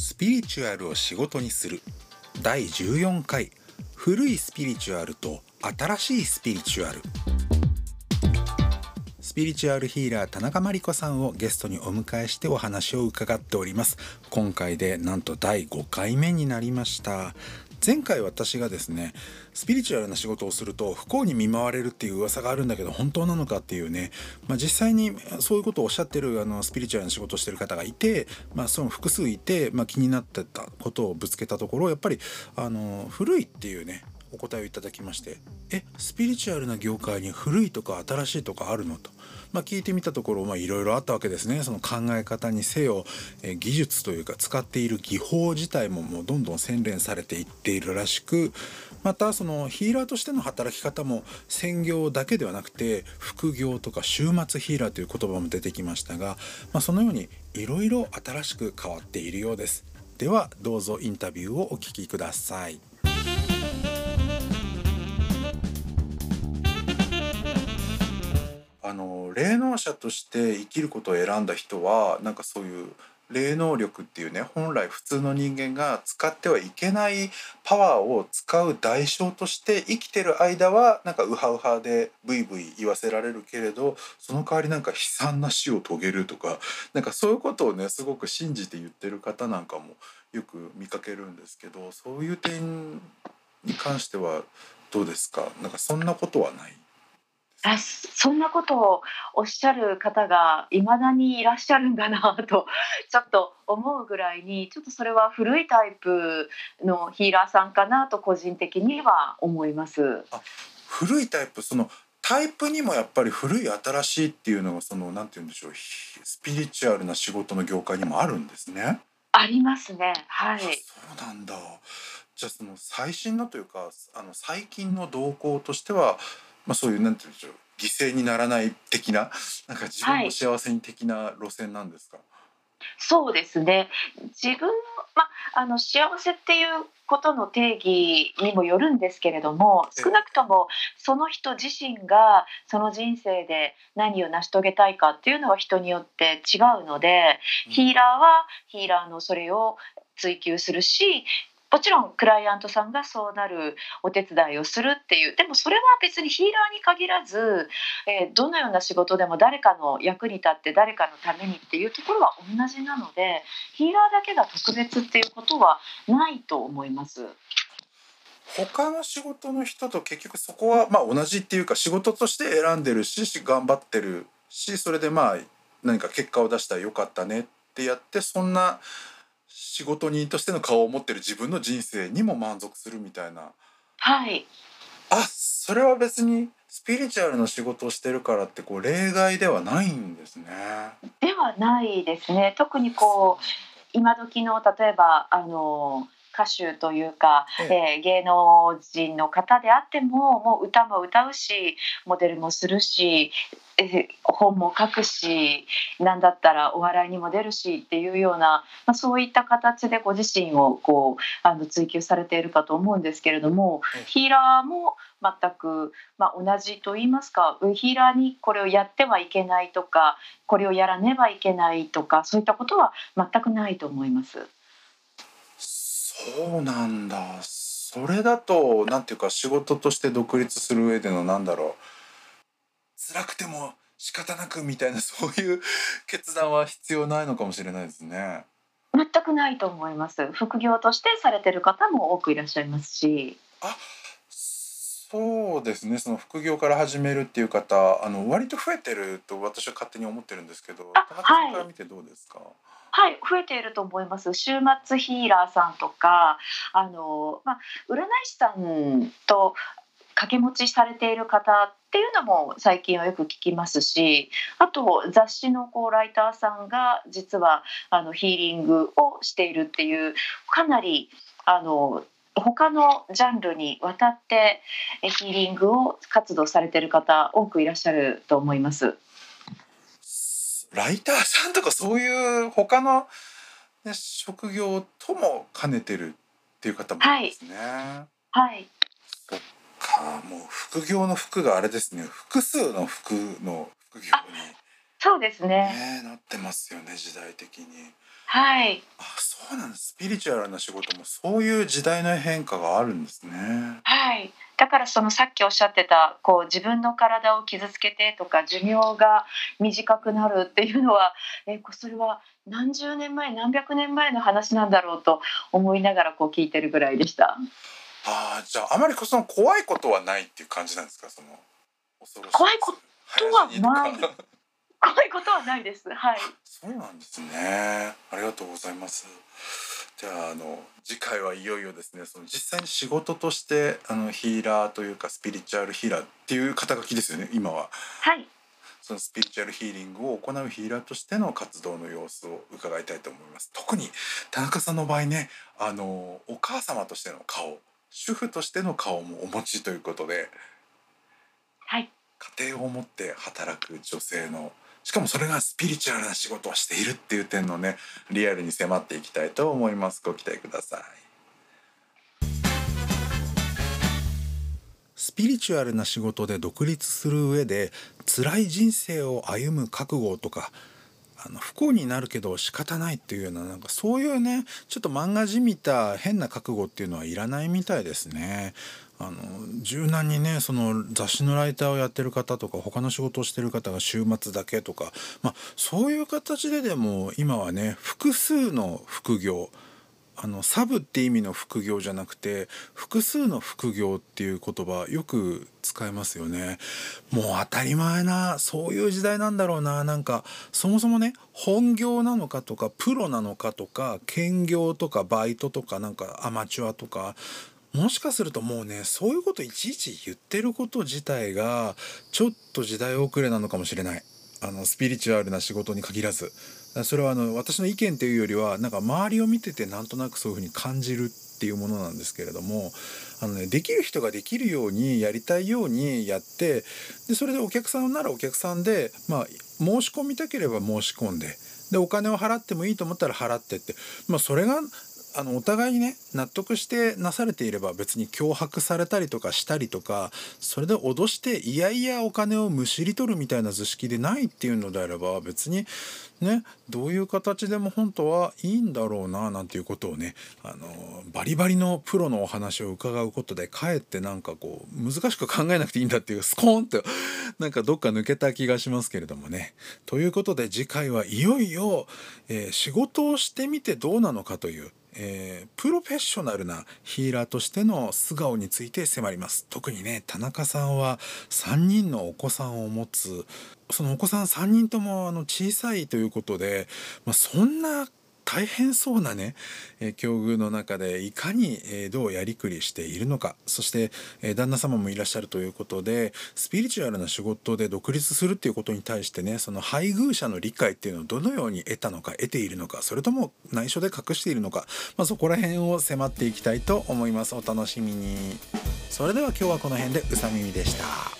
スピリチュアルを仕事にする。第14回。古いスピリチュアルと新しいスピリチュアル。スピリチュアルヒーラー田中真理子さんをゲストにお迎えしてお話を伺っております。今回でなんと第5回目になりました。前回私がですねスピリチュアルな仕事をすると不幸に見舞われるっていう噂があるんだけど本当なのかっていうね、まあ、実際にそういうことをおっしゃってるあのスピリチュアルな仕事をしてる方がいて、まあ、その複数いて、まあ、気になってたことをぶつけたところやっぱりあの古いっていうねお答えをいただきまして「えスピリチュアルな業界に古いとか新しいとかあるの?」と。まあ、聞いてみたところいろいろあったわけですねその考え方にせよ、え技術というか使っている技法自体ももうどんどん洗練されていっているらしくまたそのヒーラーとしての働き方も専業だけではなくて副業とか週末ヒーラーという言葉も出てきましたが、まあ、そのようにいろいろ新しく変わっているようです。ではどうぞインタビューをお聞きください。あの霊能者として生きることを選んだ人はなんかそういう霊能力っていうね本来普通の人間が使ってはいけないパワーを使う代償として生きてる間はなんかウハウハでブイブイ言わせられるけれどその代わりなんか悲惨な死を遂げるとかなんかそういうことをねすごく信じて言ってる方なんかもよく見かけるんですけどそういう点に関してはどうですか？なんかそんなことはない。あそんなことをおっしゃる方がいまだにいらっしゃるんだなと ちょっと思うぐらいにちょっとそれは古いタイプのヒーラーさんかなと個人的には思います。あ古いタイプそのタイプにもやっぱり古い新しいっていうのがそのなんて言うんでしょうスピリチュアルな仕事の業界にもあるんですね。ありますね。はい。そうなんだ。じゃあその最新のというかあの最近の動向としてはまあ、そういうなんて言うんでしょう犠牲にならない的ななんか自分の幸せに的な路線なんですか、はい、そうですね。自分まあの幸せっていうことの定義にもよるんですけれども少なくともその人自身がその人生で何を成し遂げたいかっていうのは人によって違うので、ヒーラーはヒーラーのそれを追求するしもちろんクライアントさんがそうなるお手伝いをするっていうでもそれは別にヒーラーに限らず、えー、どのような仕事でも誰かの役に立って誰かのためにっていうところは同じなのでヒーラーだけが特別っていうことはないと思います。他の仕事の人と結局そこはまあ同じっていうか仕事として選んでるし頑張ってるしそれでまあ何か結果を出したらよかったねってやってそんな仕事人としての顔を持ってる自分の人生にも満足するみたいな。はいあそれは別にスピリチュアルの仕事をしてるからってこう例外ではないんですね。ではないですね。特にこう今時の例えばあの歌手というか、ええー、芸能人の方であってももう歌も歌うしモデルもするし、えー、本も書くし何だったらお笑いにも出るしっていうような、まあ、そういった形でご自身をこうあの追求されているかと思うんですけれども、えヒーラーも全く、まあ、同じと言いますかヒーラーにこれをやってはいけないとかこれをやらねばいけないとかそういったことは全くないと思います。そうなんだそれだとなんていうか仕事として独立する上でのなんだろう辛くても仕方なくみたいな そういう決断は必要ないのかもしれないですね。全くないと思います。副業としてされてる方も多くいらっしゃいますし。あ、そうですね。その副業から始めるっていう方、あの割と増えてると私は勝手に思ってるんですけど、田中さんから見てどうですか？はいはい増えていると思います週末ヒーラーさんとかあの、まあ、占い師さんと掛け持ちされている方っていうのも最近はよく聞きますしあと雑誌のこうライターさんが実はあのヒーリングをしているっていうかなりあの他のジャンルにわたってヒーリングを活動されている方多くいらっしゃると思います。ライターさんとかそういう他の、ね、職業とも兼ねてるっていう方もいますね。はい、はい、かもう副業の服があれですね複数の服の副業にそうですねねなってますよね時代的に。はい。あそそうなんですスピリチュアルな仕事もそういう時代の変化があるんですねはいだからそのさっきおっしゃってたこう自分の体を傷つけてとか寿命が短くなるっていうのはえそれは何十年前何百年前の話なんだろうと思いながらこう聞いてるぐらいでした。ああじゃああまりその怖いことはないっていう感じなんですか？その怖いことはない 怖いことはないです。はい。そうなんですね。ありがとうございます。じゃああの次回はいよいよですねその実際に仕事としてあのヒーラーというかスピリチュアルヒーラーっていう肩書きですよね今は。はい。そのスピリチュアルヒーリングを行うヒーラーとしての活動の様子を伺いたいと思います。特に田中さんの場合ねあのお母様としての顔主婦としての顔もお持ちということで。はい。家庭を持って働く女性のしかもそれがスピリチュアルな仕事をしているっていう点のねリアルに迫っていきたいと思いますご期待くださいスピリチュアルな仕事で独立する上で辛い人生を歩む覚悟とかあの不幸になるけど仕方ないっていうようななんかそういうねちょっと漫画じみた変な覚悟っていうのはいらないみたいですね。あの柔軟にねその雑誌のライターをやってる方とか他の仕事をしてる方が週末だけとか、まあ、そういう形ででも今はね複数の副業あのサブって意味の副業じゃなくて複数の副業っていう言葉よく使いますよね。もう当たり前なそういう時代なんだろうな。なんかそもそもね本業なのかとかプロなのかとか兼業とかバイトとかなんかアマチュアとかもしかするともうねそういうこといちいち言ってること自体がちょっと時代遅れなのかもしれない。あのスピリチュアルな仕事に限らず。それはあの私の意見というよりはなんか周りを見ててなんとなくそういうふうに感じるっていうものなんですけれどもあの、ね、できる人ができるようにやりたいようにやってでそれでお客さんならお客さんで、まあ、申し込みたければ申し込んででお金を払ってもいいと思ったら払ってって、まあ、それがあのお互いにね納得してなされていれば別に脅迫されたりとかしたりとかそれで脅していやいやお金をむしり取るみたいな図式でないっていうのであれば別にねどういう形でも本当はいいんだろうななんていうことをねあのバリバリのプロのお話を伺うことでかえってなんかこう難しく考えなくていいんだっていうスコーンってなんかどっか抜けた気がしますけれどもね。ということで次回はいよいよ、えー、仕事をしてみてどうなのかというえー、プロフェッショナルなヒーラーとしての素顔について迫ります。特にね田中さんは3人のお子さんを持つ。そのお子さん3人ともあの小さいということで、まあ、そんな大変そうなね、え境遇の中でいかに、えどうやりくりしているのか。そして、え旦那様もいらっしゃるということでスピリチュアルな仕事で独立するっていうことに対してねその配偶者の理解っていうのをどのように得たのか得ているのかそれとも内緒で隠しているのか、まあ、そこら辺を迫っていきたいと思います。お楽しみに。それでは今日はこの辺でうさみみでした。